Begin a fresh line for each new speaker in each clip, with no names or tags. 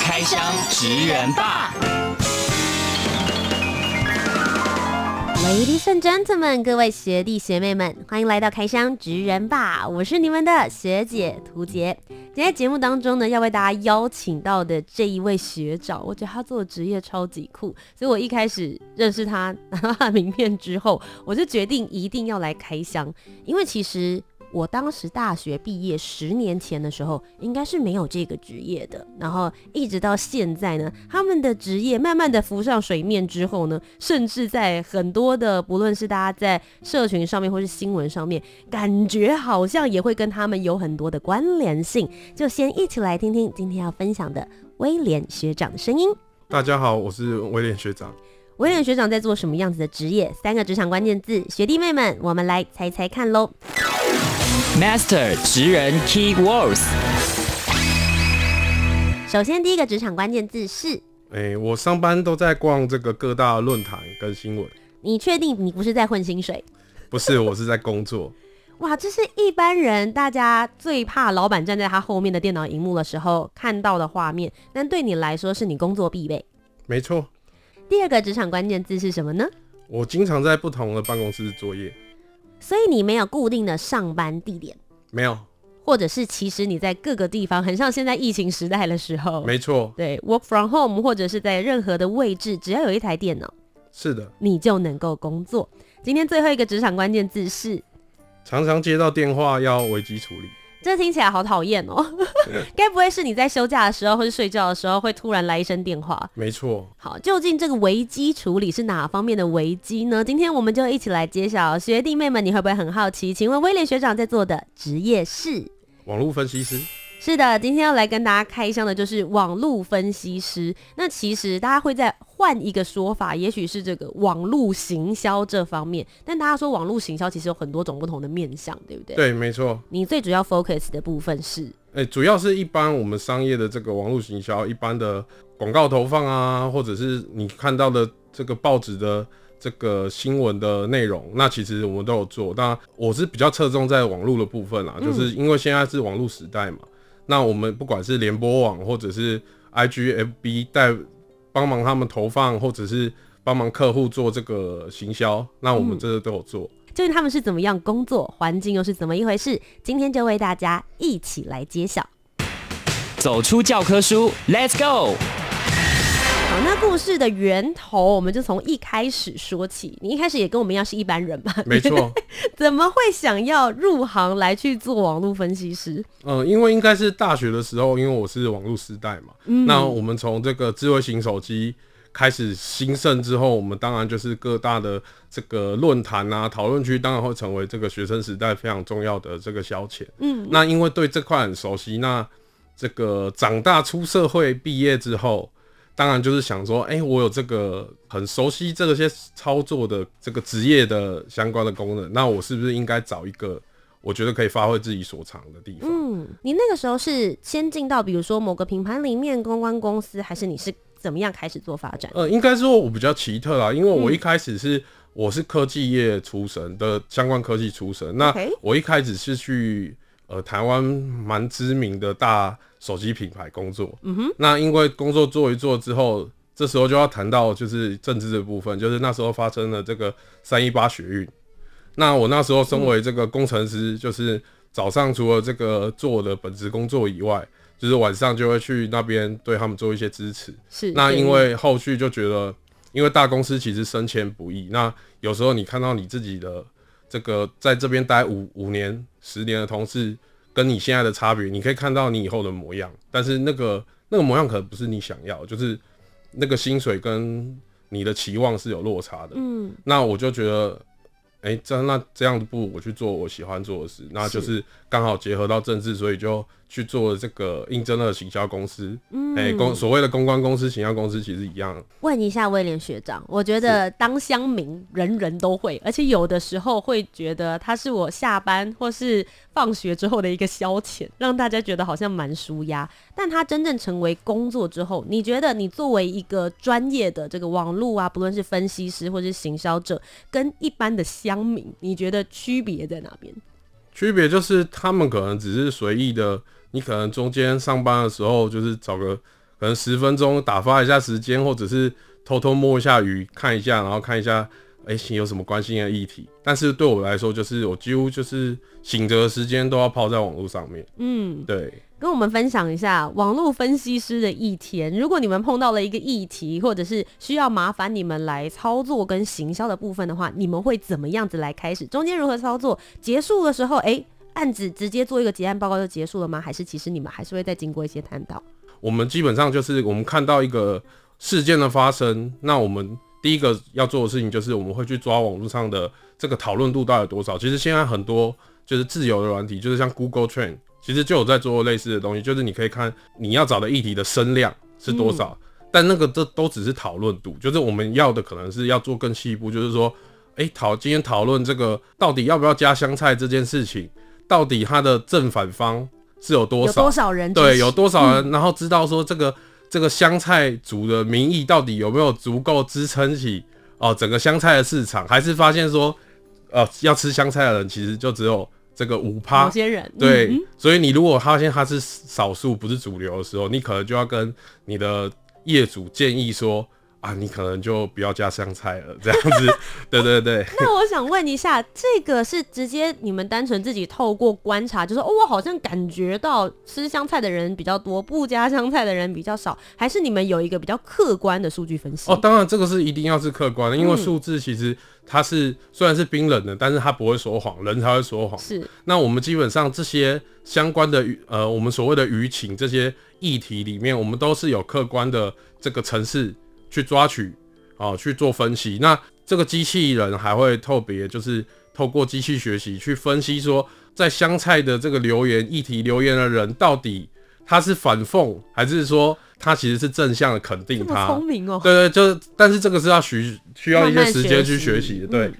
开箱职人吧
，Ladies and gentlemen，各位学弟学妹们，欢迎来到开箱职人吧，我是你们的学姐涂洁。今天节目当中呢，要为大家邀请到的这一位学长，我觉得他做的职业超级酷，所以我一开始认识他拿到名片之后，我就决定一定要来开箱，因为其实。我当时大学毕业十年前的时候，应该是没有这个职业的。然后一直到现在呢，他们的职业慢慢的浮上水面之后呢，甚至在很多的不论是大家在社群上面或是新闻上面，感觉好像也会跟他们有很多的关联性。就先一起来听听今天要分享的威廉学长的声音。
大家好，我是威廉学长。
威廉学长在做什么样子的职业？三个职场关键字，学弟妹们，我们来猜猜看喽。
Master 职人 Key Words。
首先，第一个职场关键字是，
哎、欸，我上班都在逛这个各大论坛跟新闻。
你确定你不是在混薪水？
不是，我是在工作。
哇，这是一般人大家最怕老板站在他后面的电脑荧幕的时候看到的画面，但对你来说是你工作必备。
没错。
第二个职场关键字是什么呢？
我经常在不同的办公室作业。
所以你没有固定的上班地点，
没有，
或者是其实你在各个地方，很像现在疫情时代的时候，
没错，
对，work from home，或者是在任何的位置，只要有一台电脑，
是的，
你就能够工作。今天最后一个职场关键字是，
常常接到电话要危机处理。
这听起来好讨厌哦，该不会是你在休假的时候或是睡觉的时候会突然来一声电话？
没错。
好，究竟这个危机处理是哪方面的危机呢？今天我们就一起来揭晓。学弟妹们，你会不会很好奇？请问威廉学长在做的职业是？
网络分析师。
是的，今天要来跟大家开箱的就是网络分析师。那其实大家会在换一个说法，也许是这个网络行销这方面。但大家说网络行销其实有很多种不同的面向，对不对？
对，没错。
你最主要 focus 的部分是？
哎、欸，主要是一般我们商业的这个网络行销，一般的广告投放啊，或者是你看到的这个报纸的这个新闻的内容，那其实我们都有做。但，我是比较侧重在网络的部分啦，就是因为现在是网络时代嘛。那我们不管是联播网或者是 IGFB 带帮忙他们投放，或者是帮忙客户做这个行销，那我们这个都有做。
究竟他们是怎么样工作，环境又是怎么一回事？今天就为大家一起来揭晓。
走出教科书，Let's go。
好，那故事的源头，我们就从一开始说起。你一开始也跟我们一样是一般人嘛？
没错。
怎么会想要入行来去做网络分析师？
嗯、呃，因为应该是大学的时候，因为我是网络时代嘛。嗯。那我们从这个智慧型手机开始兴盛之后，我们当然就是各大的这个论坛啊、讨论区，当然会成为这个学生时代非常重要的这个消遣。嗯。那因为对这块很熟悉，那这个长大出社会毕业之后。当然就是想说，哎、欸，我有这个很熟悉这些操作的这个职业的相关的功能，那我是不是应该找一个我觉得可以发挥自己所长的地方？
嗯，你那个时候是先进到比如说某个品牌里面公关公司，还是你是怎么样开始做发展？
呃，应该说我比较奇特啦，因为我一开始是、嗯、我是科技业出身的，相关科技出身，那我一开始是去呃台湾蛮知名的大。手机品牌工作，嗯哼，那因为工作做一做之后，这时候就要谈到就是政治的部分，就是那时候发生了这个三一八学运。那我那时候身为这个工程师，就是早上除了这个做我的本职工作以外，就是晚上就会去那边对他们做一些支持。是，那因为后续就觉得，因为大公司其实升迁不易，那有时候你看到你自己的这个在这边待五五年、十年的同事。跟你现在的差别，你可以看到你以后的模样，但是那个那个模样可能不是你想要，就是那个薪水跟你的期望是有落差的。嗯，那我就觉得，哎、欸，这那这样的不如我去做我喜欢做的事，那就是刚好结合到政治，所以就去做了这个应征的行销公司。嗯，哎、欸，公所谓的公关公司、行销公司其实一样。
问一下威廉学长，我觉得当乡民人人都会，而且有的时候会觉得他是我下班或是放学之后的一个消遣，让大家觉得好像蛮舒压。但他真正成为工作之后，你觉得你作为一个专业的这个网络啊，不论是分析师或是行销者，跟一般的乡民，你觉得区别在哪边？
区别就是他们可能只是随意的，你可能中间上班的时候就是找个可能十分钟打发一下时间，或者是偷偷摸一下鱼看一下，然后看一下哎、欸、有什么关心的议题。但是对我来说，就是我几乎就是醒着的时间都要泡在网络上面。嗯，对。
跟我们分享一下网络分析师的一天。如果你们碰到了一个议题，或者是需要麻烦你们来操作跟行销的部分的话，你们会怎么样子来开始？中间如何操作？结束的时候，哎、案子直接做一个结案报告就结束了吗？还是其实你们还是会再经过一些探讨？
我们基本上就是我们看到一个事件的发生，那我们第一个要做的事情就是我们会去抓网络上的这个讨论度到底有多少。其实现在很多就是自由的软体，就是像 Google Trend。其实就有在做类似的东西，就是你可以看你要找的议题的声量是多少，嗯、但那个这都只是讨论度，就是我们要的可能是要做更细一步，就是说，哎、欸，讨今天讨论这个到底要不要加香菜这件事情，到底它的正反方是有多少，
有多少人
对，有多少人，嗯、然后知道说这个这个香菜组的民意到底有没有足够支撑起哦整个香菜的市场，还是发现说，呃，要吃香菜的人其实就只有。这个五趴，
某些人
对，嗯、所以你如果发现他是少数，不是主流的时候，你可能就要跟你的业主建议说。啊，你可能就不要加香菜了，这样子，对对对。
那我想问一下，这个是直接你们单纯自己透过观察，就是哦，我好像感觉到吃香菜的人比较多，不加香菜的人比较少，还是你们有一个比较客观的数据分析？
哦，当然这个是一定要是客观的，因为数字其实它是、嗯、虽然是冰冷的，但是它不会说谎，人才会说谎。
是。
那我们基本上这些相关的呃，我们所谓的舆情这些议题里面，我们都是有客观的这个程式。去抓取，哦，去做分析。那这个机器人还会特别，就是透过机器学习去分析，说在香菜的这个留言议题留言的人，到底他是反讽，还是说他其实是正向的肯定他？
聪明哦。
对对，就但是这个是要需需要一些时间去学习的。对，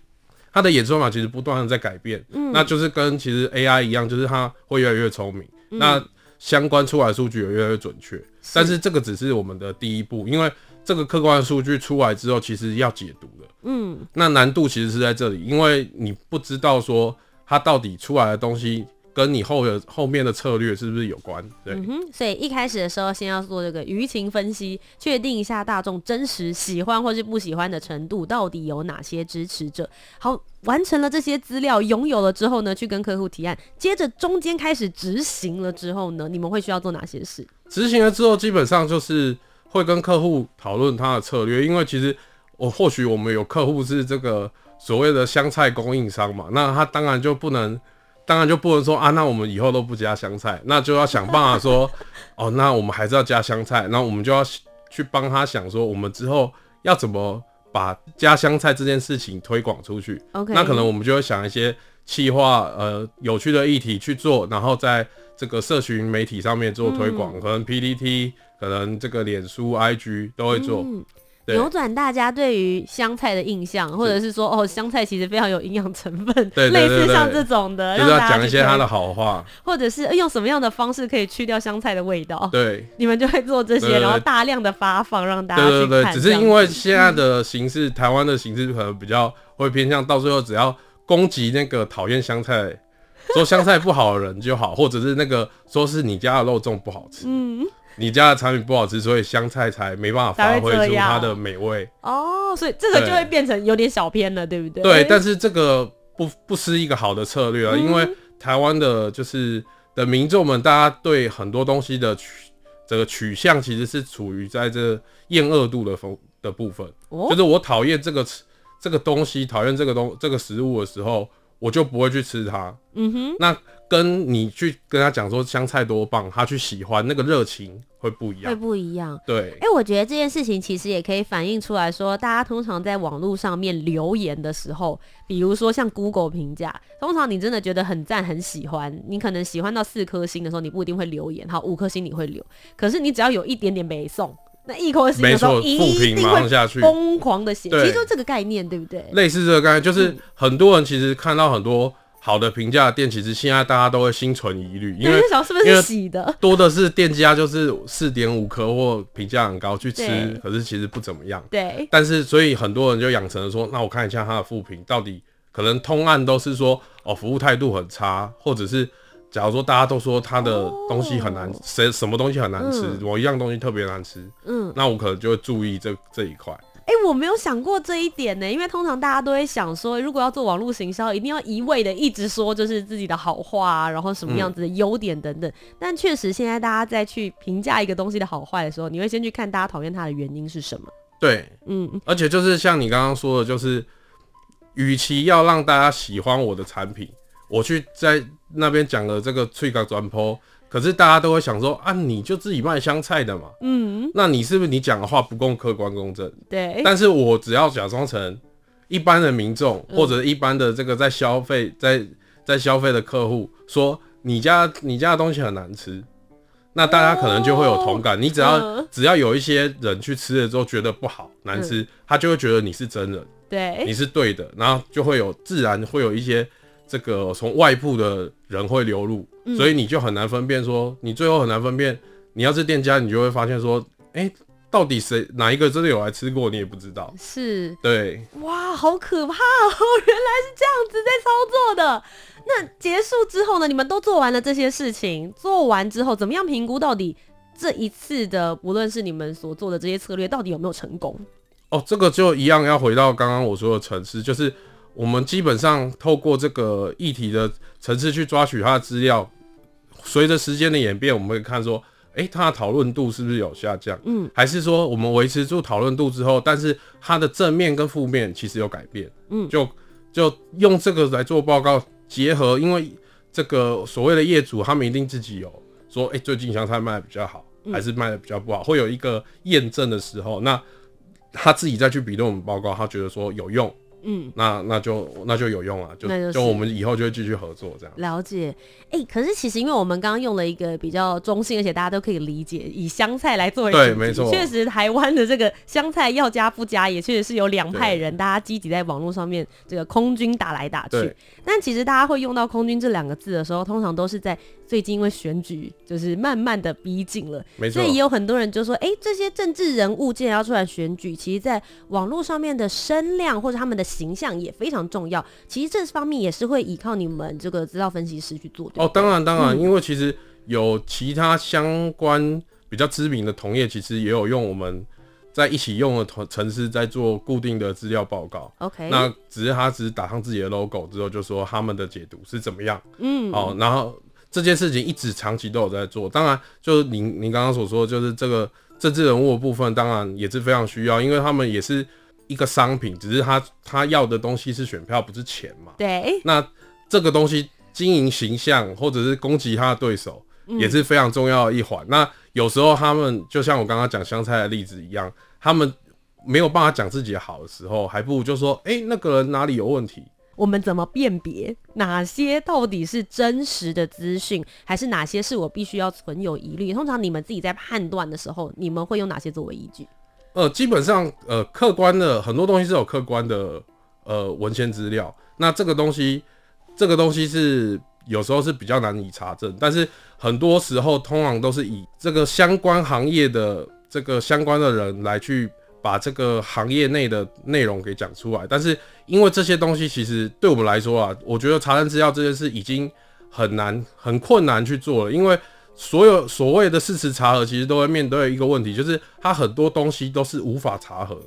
他的演算法其实不断的在改变。嗯，那就是跟其实 AI 一样，就是它会越来越聪明。嗯、那相关出来的数据也越来越准确。但是这个只是我们的第一步，因为。这个客观的数据出来之后，其实要解读的，嗯，那难度其实是在这里，因为你不知道说它到底出来的东西跟你后的后面的策略是不是有关，对，嗯
哼，所以一开始的时候先要做这个舆情分析，确定一下大众真实喜欢或是不喜欢的程度，到底有哪些支持者。好，完成了这些资料，拥有了之后呢，去跟客户提案，接着中间开始执行了之后呢，你们会需要做哪些事？
执行了之后，基本上就是。会跟客户讨论他的策略，因为其实我或许我们有客户是这个所谓的香菜供应商嘛，那他当然就不能，当然就不能说啊，那我们以后都不加香菜，那就要想办法说，哦，那我们还是要加香菜，那我们就要去帮他想说，我们之后要怎么把加香菜这件事情推广出去。
OK，
那可能我们就会想一些企划，呃，有趣的议题去做，然后在这个社群媒体上面做推广，嗯、可能 PTT。可能这个脸书、IG 都会做，
嗯、扭转大家对于香菜的印象，或者是说哦，香菜其实非常有营养成分，对，类似像这种的，
就是要讲一些它的好话，
或者是用什么样的方式可以去掉香菜的味道？
对，
你们就会做这些，然后大量的发放让大家去看。
对对对，只是因为现在的形式，台湾的形式可能比较会偏向，到最后只要攻击那个讨厌香菜、说香菜不好的人就好，或者是那个说是你家的肉粽不好吃，嗯。你家的产品不好吃，所以香菜才没办法发挥出它的美味
哦。所以这个就会变成有点小偏了，对不对？
对，但是这个不不失一个好的策略啊，嗯、因为台湾的就是的民众们，大家对很多东西的取这个取向其实是处于在这厌恶度的风的部分，哦、就是我讨厌这个这个东西，讨厌这个东这个食物的时候，我就不会去吃它。嗯哼，那跟你去跟他讲说香菜多棒，他去喜欢那个热情会不一样，
会不一样。
对，
哎、欸，我觉得这件事情其实也可以反映出来说，大家通常在网络上面留言的时候，比如说像 Google 评价，通常你真的觉得很赞、很喜欢，你可能喜欢到四颗星的时候，你不一定会留言，好，五颗星你会留，可是你只要有一点点没送，那一颗星的时候一定会疯狂的写，其实就这个概念，对不对？
类似这个概念，就是很多人其实看到很多。好的评价的店，其实现在大家都会心存疑虑，因为
是不是洗的？
多的是店家就是四点五颗或评价很高去吃，可是其实不怎么样。
对。但
是所以很多人就养成了说，那我看一下他的负评到底可能通案都是说哦服务态度很差，或者是假如说大家都说他的东西很难，谁、哦、什么东西很难吃，某、嗯、一样东西特别难吃，嗯，那我可能就会注意这这一块。
哎、欸，我没有想过这一点呢，因为通常大家都会想说，如果要做网络行销，一定要一味的一直说就是自己的好话啊，然后什么样子的优点等等。嗯、但确实，现在大家在去评价一个东西的好坏的时候，你会先去看大家讨厌它的原因是什么。
对，
嗯，
而且就是像你刚刚说的，就是与其要让大家喜欢我的产品，我去在那边讲了这个脆角转坡。可是大家都会想说啊，你就自己卖香菜的嘛，
嗯，
那你是不是你讲的话不够客观公正？
对。
但是我只要假装成一般的民众、嗯、或者一般的这个在消费在在消费的客户说你家你家的东西很难吃，那大家可能就会有同感。哦、你只要、嗯、只要有一些人去吃了之后觉得不好难吃、嗯，他就会觉得你是真人，
对，
你是对的，然后就会有自然会有一些这个从外部的人会流入。所以你就很难分辨，说你最后很难分辨。你要是店家，你就会发现说，哎、欸，到底谁哪一个真的有来吃过，你也不知道。
是，
对，
哇，好可怕哦！原来是这样子在操作的。那结束之后呢？你们都做完了这些事情，做完之后怎么样评估到底这一次的，不论是你们所做的这些策略，到底有没有成功？
哦，这个就一样要回到刚刚我说的城市，就是我们基本上透过这个议题的层次去抓取它的资料。随着时间的演变，我们会看说，哎、欸，它的讨论度是不是有下降？嗯，还是说我们维持住讨论度之后，但是它的正面跟负面其实有改变？嗯，就就用这个来做报告，结合，因为这个所谓的业主，他们一定自己有说，哎、欸，最近香菜卖的比较好，还是卖的比较不好，会有一个验证的时候，那他自己再去比对我们报告，他觉得说有用。
嗯，
那那就那就有用了，就就我们以后就会继续合作这样。
了解，哎、欸，可是其实因为我们刚刚用了一个比较中性，而且大家都可以理解，以香菜来作为
对，没错，
确实台湾的这个香菜要加不加，也确实是有两派人，大家积极在网络上面这个空军打来打去。但其实大家会用到空军这两个字的时候，通常都是在最近因为选举就是慢慢的逼近了，没错，所以也有很多人就说，哎、欸，这些政治人物既然要出来选举，其实在网络上面的声量或者他们的形象也非常重要。其实这方面也是会依靠你们这个资料分析师去做的。
哦，当然当然、嗯，因为其实有其他相关比较知名的同业，其实也有用我们在一起用的同城市在做固定的资料报告。
OK，
那只是他只是打上自己的 logo 之后，就说他们的解读是怎么样。
嗯，
哦，然后这件事情一直长期都有在做。当然，就是您您刚刚所说的，就是这个政治人物的部分，当然也是非常需要，因为他们也是。一个商品，只是他他要的东西是选票，不是钱嘛？
对。
那这个东西经营形象，或者是攻击他的对手，也是非常重要的一环，嗯。那有时候他们就像我刚刚讲香菜的例子一样，他们没有办法讲自己好的时候，还不如就说：“哎，那个人哪里有问题？”
我们怎么辨别哪些到底是真实的资讯，还是哪些是我必须要存有疑虑？通常你们自己在判断的时候，你们会用哪些作为依据？
呃，基本上，呃，客观的很多东西是有客观的，呃，文献资料。那这个东西，这个东西是有时候是比较难以查证，但是很多时候通常都是以这个相关行业的这个相关的人来去把这个行业内的内容给讲出来。但是因为这些东西其实对我们来说啊，我觉得查证资料这件事已经很难、很困难去做了，因为。所有所谓的事实查核，其实都会面对一个问题，就是它很多东西都是无法查核的，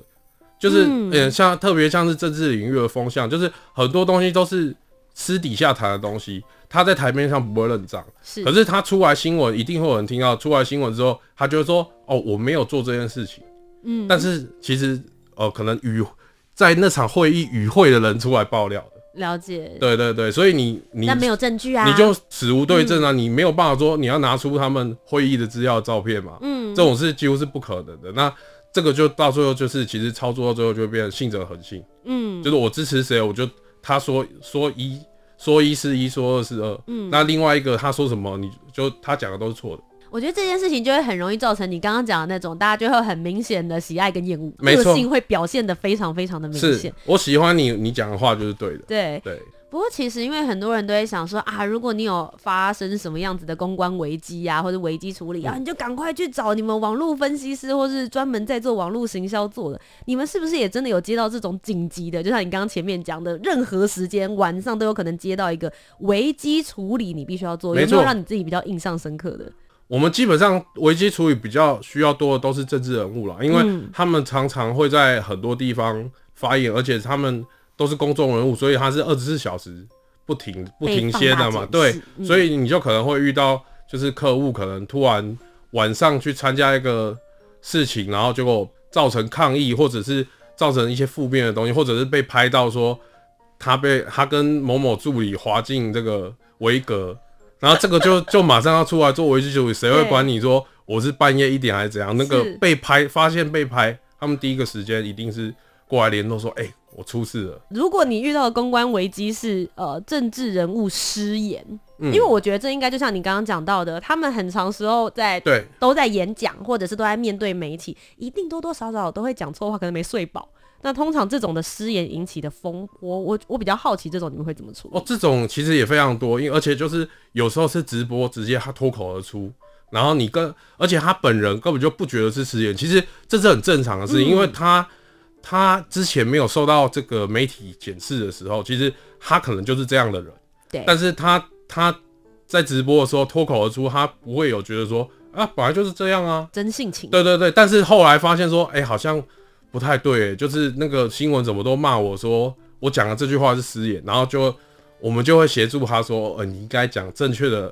就是嗯、欸，像特别像是政治领域的风向，就是很多东西都是私底下谈的东西，他在台面上不会认账，是，可是他出来新闻一定会有人听到，出来新闻之后，他就会说哦，我没有做这件事情，嗯，但是其实呃，可能与在那场会议与会的人出来爆料的。
了解。
对对对，所以你你
那没有证据啊，
你就死无对证啊，嗯、你没有办法说你要拿出他们会议的资料照片嘛，嗯，这种事几乎是不可能的。那这个就到最后就是其实操作到最后就会变成信者恒信，嗯，就是我支持谁，我就他说说一说一是一，说二是二，嗯，那另外一个他说什么，你就他讲的都是错的。
我觉得这件事情就会很容易造成你刚刚讲的那种，大家就会很明显的喜爱跟厌恶，
没错，
个性会表现的非常非常的明显。
我喜欢你，你讲的话就是对的。
对
对。
不过其实因为很多人都会想说啊，如果你有发生什么样子的公关危机啊，或者危机处理啊，嗯、你就赶快去找你们网络分析师，或是专门在做网络行销做的。你们是不是也真的有接到这种紧急的？就像你刚刚前面讲的，任何时间晚上都有可能接到一个危机处理，你必须要做，有没有让你自己比较印象深刻的？
我们基本上危机处理比较需要多的都是政治人物啦，因为他们常常会在很多地方发言，而且他们都是公众人物，所以他是二十四小时不停不停歇的嘛。对，所以你就可能会遇到，就是客户可能突然晚上去参加一个事情，然后结果造成抗议，或者是造成一些负面的东西，或者是被拍到说他被他跟某某助理滑进这个维格。然后这个就 就马上要出来做危机处理，谁会管你说我是半夜一点还是怎样？那个被拍发现被拍，他们第一个时间一定是过来联络说，哎、欸，我出事了。
如果你遇到的公关危机是呃政治人物失言，嗯、因为我觉得这应该就像你刚刚讲到的，他们很长时候在
对
都在演讲，或者是都在面对媒体，一定多多少少都会讲错话，可能没睡饱。那通常这种的失言引起的风波，我我比较好奇，这种你们会怎么处理？
哦，这种其实也非常多，因为而且就是有时候是直播，直接他脱口而出，然后你跟，而且他本人根本就不觉得是失言，其实这是很正常的事，嗯、因为他他之前没有受到这个媒体检视的时候，其实他可能就是这样的人，
对，
但是他他在直播的时候脱口而出，他不会有觉得说啊，本来就是这样啊，
真性情，
对对对，但是后来发现说，哎、欸，好像。不太对，就是那个新闻怎么都骂我说我讲的这句话是失言，然后就我们就会协助他说，呃，你应该讲正确的，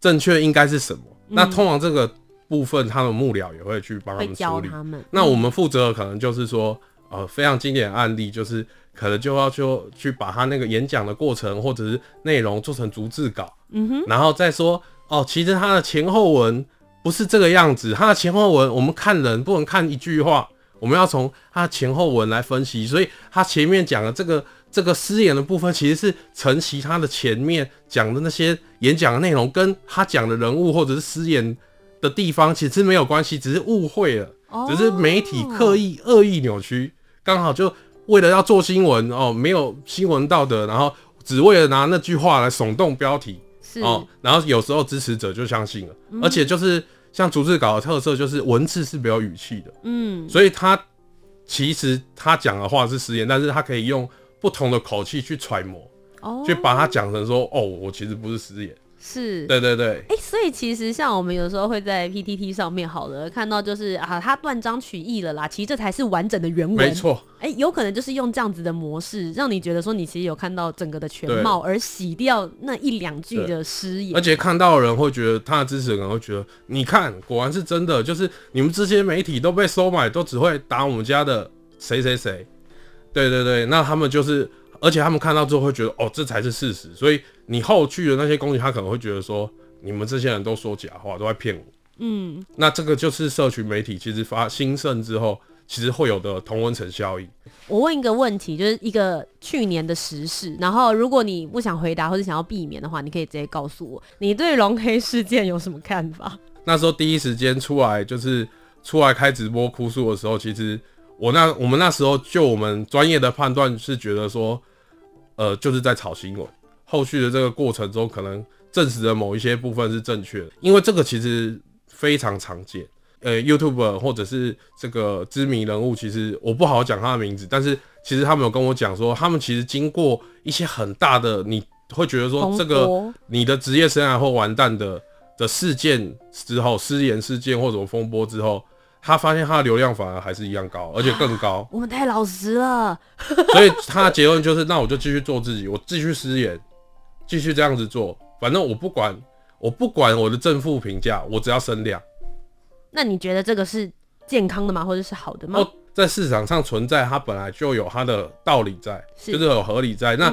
正确应该是什么？嗯、那通常这个部分，他的幕僚也会去帮他们处理。
他
那我们负责的可能就是说，呃，非常经典的案例就是可能就要就去把他那个演讲的过程或者是内容做成逐字稿，嗯哼，然后再说哦，其实他的前后文不是这个样子，他的前后文我们看人不能看一句话。我们要从他前后文来分析，所以他前面讲的这个这个失言的部分，其实是承袭他的前面讲的那些演讲的内容，跟他讲的人物或者是失言的地方其实没有关系，只是误会了，只是媒体刻意恶意扭曲，刚好就为了要做新闻哦，没有新闻道德，然后只为了拿那句话来耸动标题，哦，然后有时候支持者就相信了，而且就是。像逐字稿的特色就是文字是没有语气的，嗯，所以他其实他讲的话是失言，但是他可以用不同的口气去揣摩，哦，去把它讲成说，哦，我其实不是失言。是。对对对，
哎、欸，所以其实像我们有时候会在 PTT 上面好了看到，就是啊，他断章取义了啦，其实这才是完整的原文，
没错。
哎、欸，有可能就是用这样子的模式，让你觉得说你其实有看到整个的全貌，而洗掉那一两句的失言。
而且看到的人会觉得，他的支持人可能会觉得，你看，果然是真的，就是你们这些媒体都被收买，都只会打我们家的谁谁谁。对对对，那他们就是。而且他们看到之后会觉得，哦，这才是事实。所以你后续的那些攻击，他可能会觉得说，你们这些人都说假话，都在骗我。嗯，那这个就是社群媒体其实发兴盛之后，其实会有的同温层效应。
我问一个问题，就是一个去年的时事，然后如果你不想回答或者想要避免的话，你可以直接告诉我，你对龙黑事件有什么看法？
那时候第一时间出来就是出来开直播哭诉的时候，其实我那我们那时候就我们专业的判断是觉得说。呃，就是在炒新闻，后续的这个过程中，可能证实了某一些部分是正确的，因为这个其实非常常见。呃，YouTuber 或者是这个知名人物，其实我不好讲他的名字，但是其实他们有跟我讲说，他们其实经过一些很大的，你会觉得说这个你的职业生涯会完蛋的的事件之后，失言事件或者风波之后。他发现他的流量反而还是一样高，而且更高。
我们太老实了，
所以他的结论就是：那我就继续做自己，我继续失言，继续这样子做。反正我不管，我不管我的正负评价，我只要声量。
那你觉得这个是健康的吗？或者是好的吗？
在市场上存在，它本来就有它的道理在，是就是有合理在。那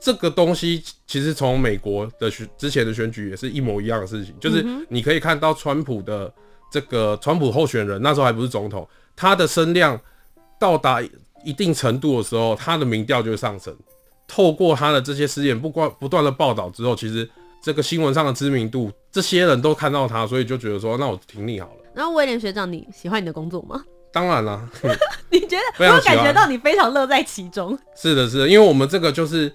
这个东西其实从美国的选之前的选举也是一模一样的事情，就是你可以看到川普的这个川普候选人那时候还不是总统，他的声量到达一定程度的时候，他的民调就会上升。透过他的这些事件不断不断的报道之后，其实这个新闻上的知名度，这些人都看到他，所以就觉得说，那我挺你好了。
然后威廉学长，你喜欢你的工作吗？
当然了，
你觉得？我感觉到你非常乐在其中。
是的，是的，因为我们这个就是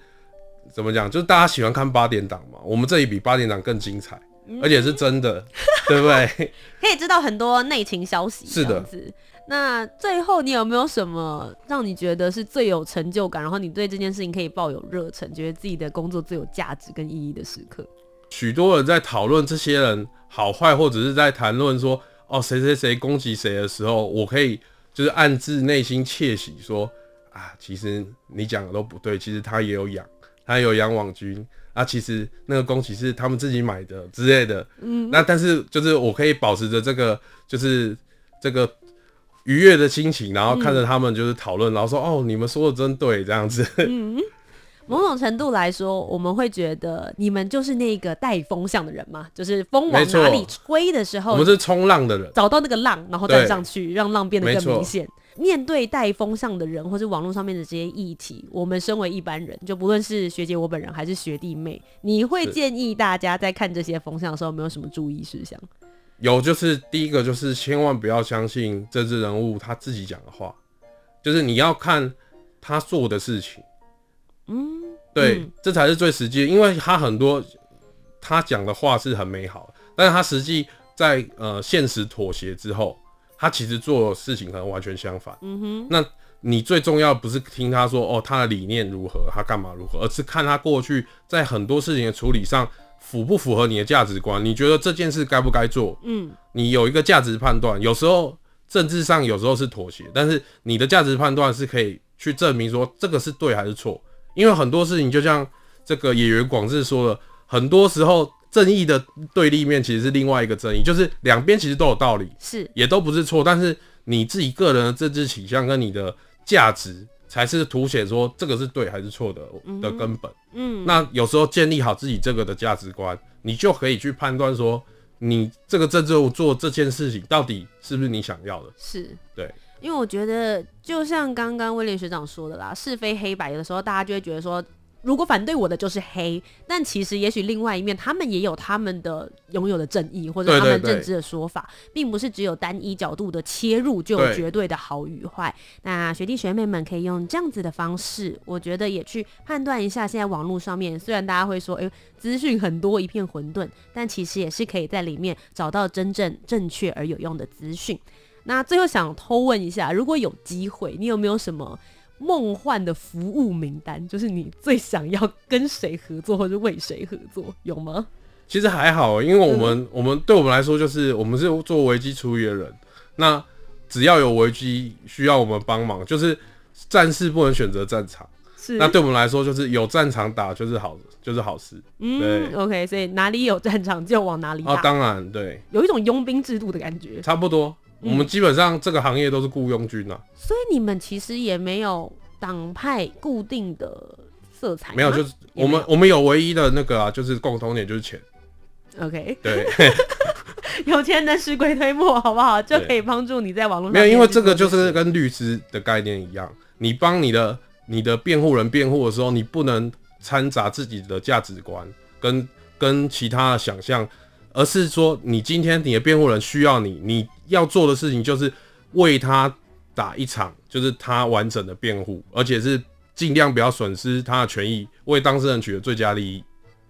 怎么讲，就是大家喜欢看八点档嘛，我们这里比八点档更精彩，嗯、而且是真的，对不对？
可以知道很多内情消息。
是的。
那最后，你有没有什么让你觉得是最有成就感，然后你对这件事情可以抱有热忱，觉得自己的工作最有价值跟意义的时刻？
许多人在讨论这些人好坏，或者是在谈论说哦谁谁谁攻击谁的时候，我可以就是暗自内心窃喜说啊，其实你讲的都不对，其实他也有养，他有养网军啊，其实那个攻击是他们自己买的之类的。嗯，那但是就是我可以保持着这个就是这个。愉悦的心情，然后看着他们就是讨论，嗯、然后说：“哦，你们说的真对，这样子。”嗯，
某种程度来说，我们会觉得你们就是那个带风向的人嘛，就是风往哪里吹的时候，
我们是冲浪的人，
找到那个浪，然后再上去，让浪变得更明显。面对带风向的人，或是网络上面的这些议题，我们身为一般人，就不论是学姐我本人，还是学弟妹，你会建议大家在看这些风向的时候，有没有什么注意事项？
有，就是第一个就是千万不要相信政治人物他自己讲的话，就是你要看他做的事情，嗯，对，嗯、这才是最实际的，因为他很多他讲的话是很美好，但是他实际在呃现实妥协之后，他其实做事情可能完全相反，嗯哼，那你最重要不是听他说哦他的理念如何，他干嘛如何，而是看他过去在很多事情的处理上。符不符合你的价值观？你觉得这件事该不该做？嗯，你有一个价值判断。有时候政治上有时候是妥协，但是你的价值判断是可以去证明说这个是对还是错。因为很多事情就像这个演员广志说的，很多时候正义的对立面其实是另外一个正义，就是两边其实都有道理，是也都不是错，但是你自己个人的政治倾向跟你的价值。才是凸显说这个是对还是错的的根本。嗯，那有时候建立好自己这个的价值观，你就可以去判断说，你这个政治做这件事情到底是不是你想要的。是，对，
因为我觉得就像刚刚威廉学长说的啦，是非黑白的时候，大家就会觉得说。如果反对我的就是黑，但其实也许另外一面，他们也有他们的拥有的正义或者他们认知的说法，对对对，并不是只有单一角度的切入就有绝对的好与坏。那学弟学妹们可以用这样子的方式，我觉得也去判断一下，现在网络上面虽然大家会说，哎，资讯很多一片混沌，但其实也是可以在里面找到真正正确而有用的资讯。那最后想偷问一下，如果有机会，你有没有什么？梦幻的服务名单，就是你最想要跟谁合作，或者为谁合作，有吗？
其实还好，因为我们、嗯、我们对我们来说，就是我们是做危机处理的人。那只要有危机需要我们帮忙，就是战士不能选择战场。是，那对我们来说，就是有战场打就是好，就是好事。嗯，对
，OK，所以哪里有战场就往哪里打。
哦，当然，对，
有一种佣兵制度的感觉。
差不多。我们基本上这个行业都是雇佣军啊，
所以你们其实也没有党派固定的色彩，
没有，就是我们我们有唯一的那个啊，就是共同点就是钱。
OK，
对，
有钱能使鬼推磨，好不好？就可以帮助你在网络上。
没有，因为这个就是跟律师的概念一样，你帮你的你的辩护人辩护的时候，你不能掺杂自己的价值观跟跟其他的想象。而是说，你今天你的辩护人需要你，你要做的事情就是为他打一场，就是他完整的辩护，而且是尽量不要损失他的权益，为当事人取得最佳利益。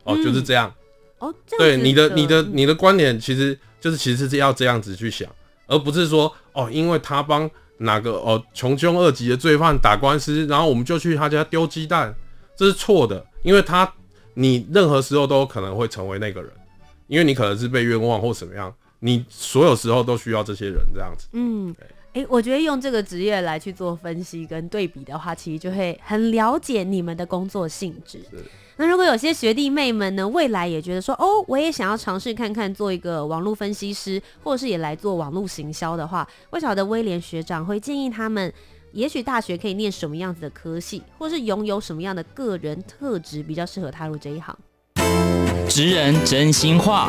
哦，嗯、就是这样。
哦，
对你的、你的、你的观点，其实就是其实是要这样子去想，而不是说哦，因为他帮哪个哦穷凶恶极的罪犯打官司，然后我们就去他家丢鸡蛋，这是错的，因为他你任何时候都有可能会成为那个人。因为你可能是被冤枉或怎么样，你所有时候都需要这些人这样子。嗯，
哎、欸，我觉得用这个职业来去做分析跟对比的话，其实就会很了解你们的工作性质。那如果有些学弟妹们呢，未来也觉得说，哦，我也想要尝试看看做一个网络分析师，或者是也来做网络行销的话，我晓得威廉学长会建议他们也许大学可以念什么样子的科系，或是拥有什么样的个人特质比较适合踏入这一行。
职人真心话。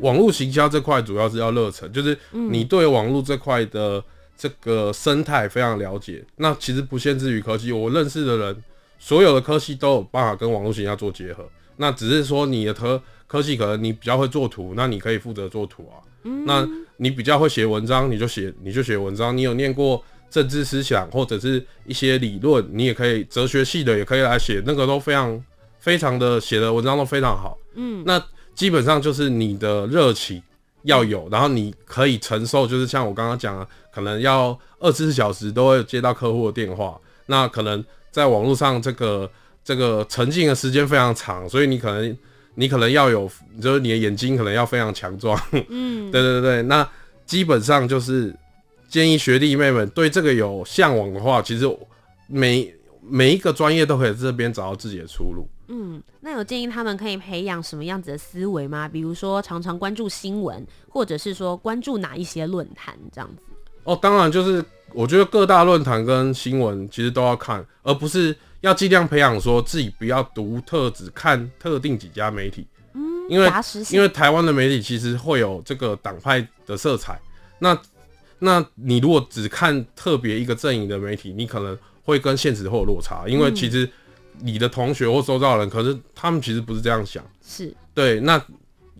网络行销这块主要是要热忱，就是你对网络这块的这个生态非常了解。那其实不限制于科技，我认识的人，所有的科系都有办法跟网络行销做结合。那只是说你的科科技可能你比较会做图，那你可以负责做图啊。那你比较会写文章，你就写你就写文章。你有念过政治思想或者是一些理论，你也可以哲学系的也可以来写，那个都非常非常的写的文章都非常好。嗯，那。基本上就是你的热情要有，然后你可以承受，就是像我刚刚讲的，可能要二十四小时都会接到客户的电话，那可能在网络上这个这个沉浸的时间非常长，所以你可能你可能要有，就是你的眼睛可能要非常强壮。嗯，对对对，那基本上就是建议学弟妹们对这个有向往的话，其实每每一个专业都可以在这边找到自己的出路。
嗯，那有建议他们可以培养什么样子的思维吗？比如说常常关注新闻，或者是说关注哪一些论坛这样子？
哦，当然就是我觉得各大论坛跟新闻其实都要看，而不是要尽量培养说自己不要独特只看特定几家媒体。嗯，因为因为台湾的媒体其实会有这个党派的色彩。那那你如果只看特别一个阵营的媒体，你可能会跟现实会有落差，因为其实。你的同学或周遭人，可是他们其实不是这样想，
是
对。那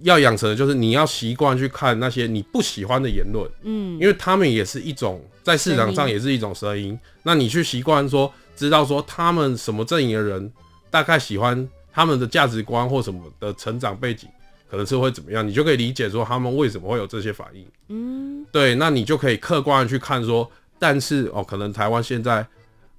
要养成的就是你要习惯去看那些你不喜欢的言论，嗯，因为他们也是一种在市场上也是一种声音。那你去习惯说，知道说他们什么阵营的人大概喜欢他们的价值观或什么的成长背景，可能是会怎么样，你就可以理解说他们为什么会有这些反应，嗯，对。那你就可以客观的去看说，但是哦，可能台湾现在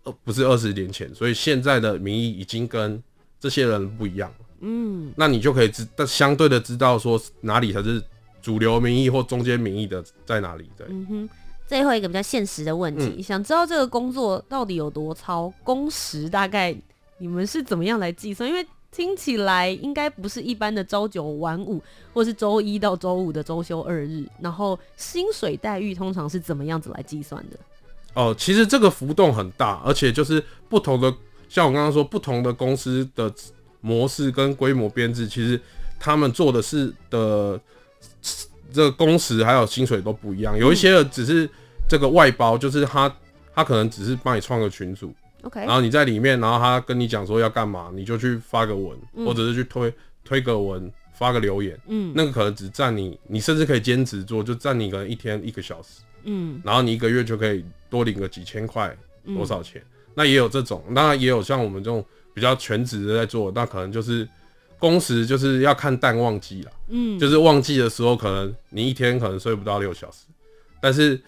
呃。不是二十年前，所以现在的民意已经跟这些人不一样。嗯，那你就可以知，但相对的知道说哪里才是主流民意或中间民意的在哪里。对，
嗯哼。最后一个比较现实的问题，嗯、想知道这个工作到底有多操，工时大概你们是怎么样来计算？因为听起来应该不是一般的朝九晚五，或是周一到周五的周休二日，然后薪水待遇通常是怎么样子来计算的？
哦，其实这个浮动很大，而且就是不同的，像我刚刚说，不同的公司的模式跟规模编制，其实他们做的事的这个工时还有薪水都不一样。有一些只是这个外包，就是他他可能只是帮你创个群组，OK，然后你在里面，然后他跟你讲说要干嘛，你就去发个文，或者是去推推个文，发个留言，嗯，那个可能只占你，你甚至可以兼职做，就占你可能一天一个小时。嗯，然后你一个月就可以多领个几千块，多少钱？嗯、那也有这种，那也有像我们这种比较全职的在做，那可能就是工时就是要看淡旺季啦。嗯，就是旺季的时候，可能你一天可能睡不到六小时，但是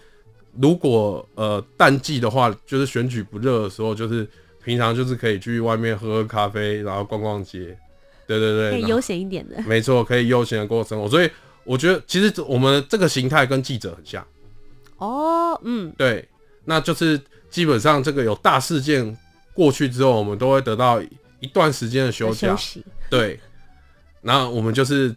如果呃淡季的话，就是选举不热的时候，就是平常就是可以去外面喝喝咖啡，然后逛逛街，对对对，
可以悠闲一点的，
没错，可以悠闲的过生活。所以我觉得其实我们这个形态跟记者很像。
哦，嗯，
对，那就是基本上这个有大事件过去之后，我们都会得到一段时间的休假，休息，对，然后我们就是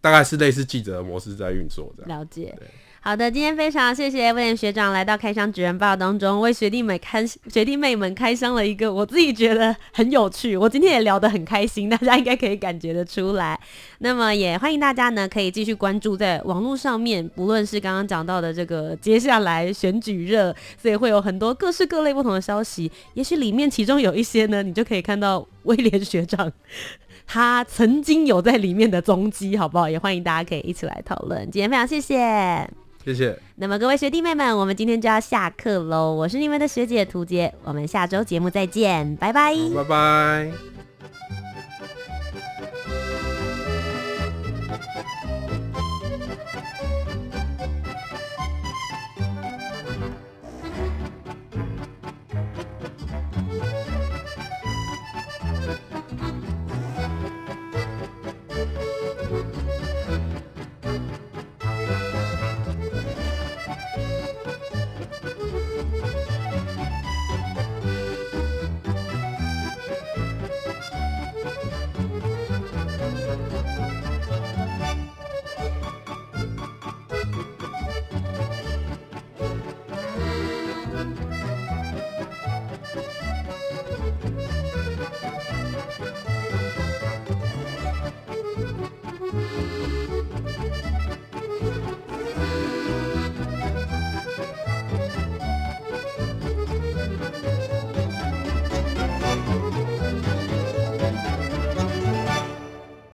大概是类似记者的模式在运作这样，
了解。好的，今天非常谢谢威廉学长来到开箱职人报当中，为学弟妹开学弟妹们开箱了一个我自己觉得很有趣，我今天也聊得很开心，大家应该可以感觉得出来。那么也欢迎大家呢，可以继续关注在网络上面，不论是刚刚讲到的这个接下来选举热，所以会有很多各式各类不同的消息，也许里面其中有一些呢，你就可以看到威廉学长。他曾经有在里面的踪迹，好不好？也欢迎大家可以一起来讨论。今天非常谢谢。
谢谢。
那么各位学弟妹们，我们今天就要下课喽。我是你们的学姐涂洁，我们下周节目再见，拜拜。
拜拜。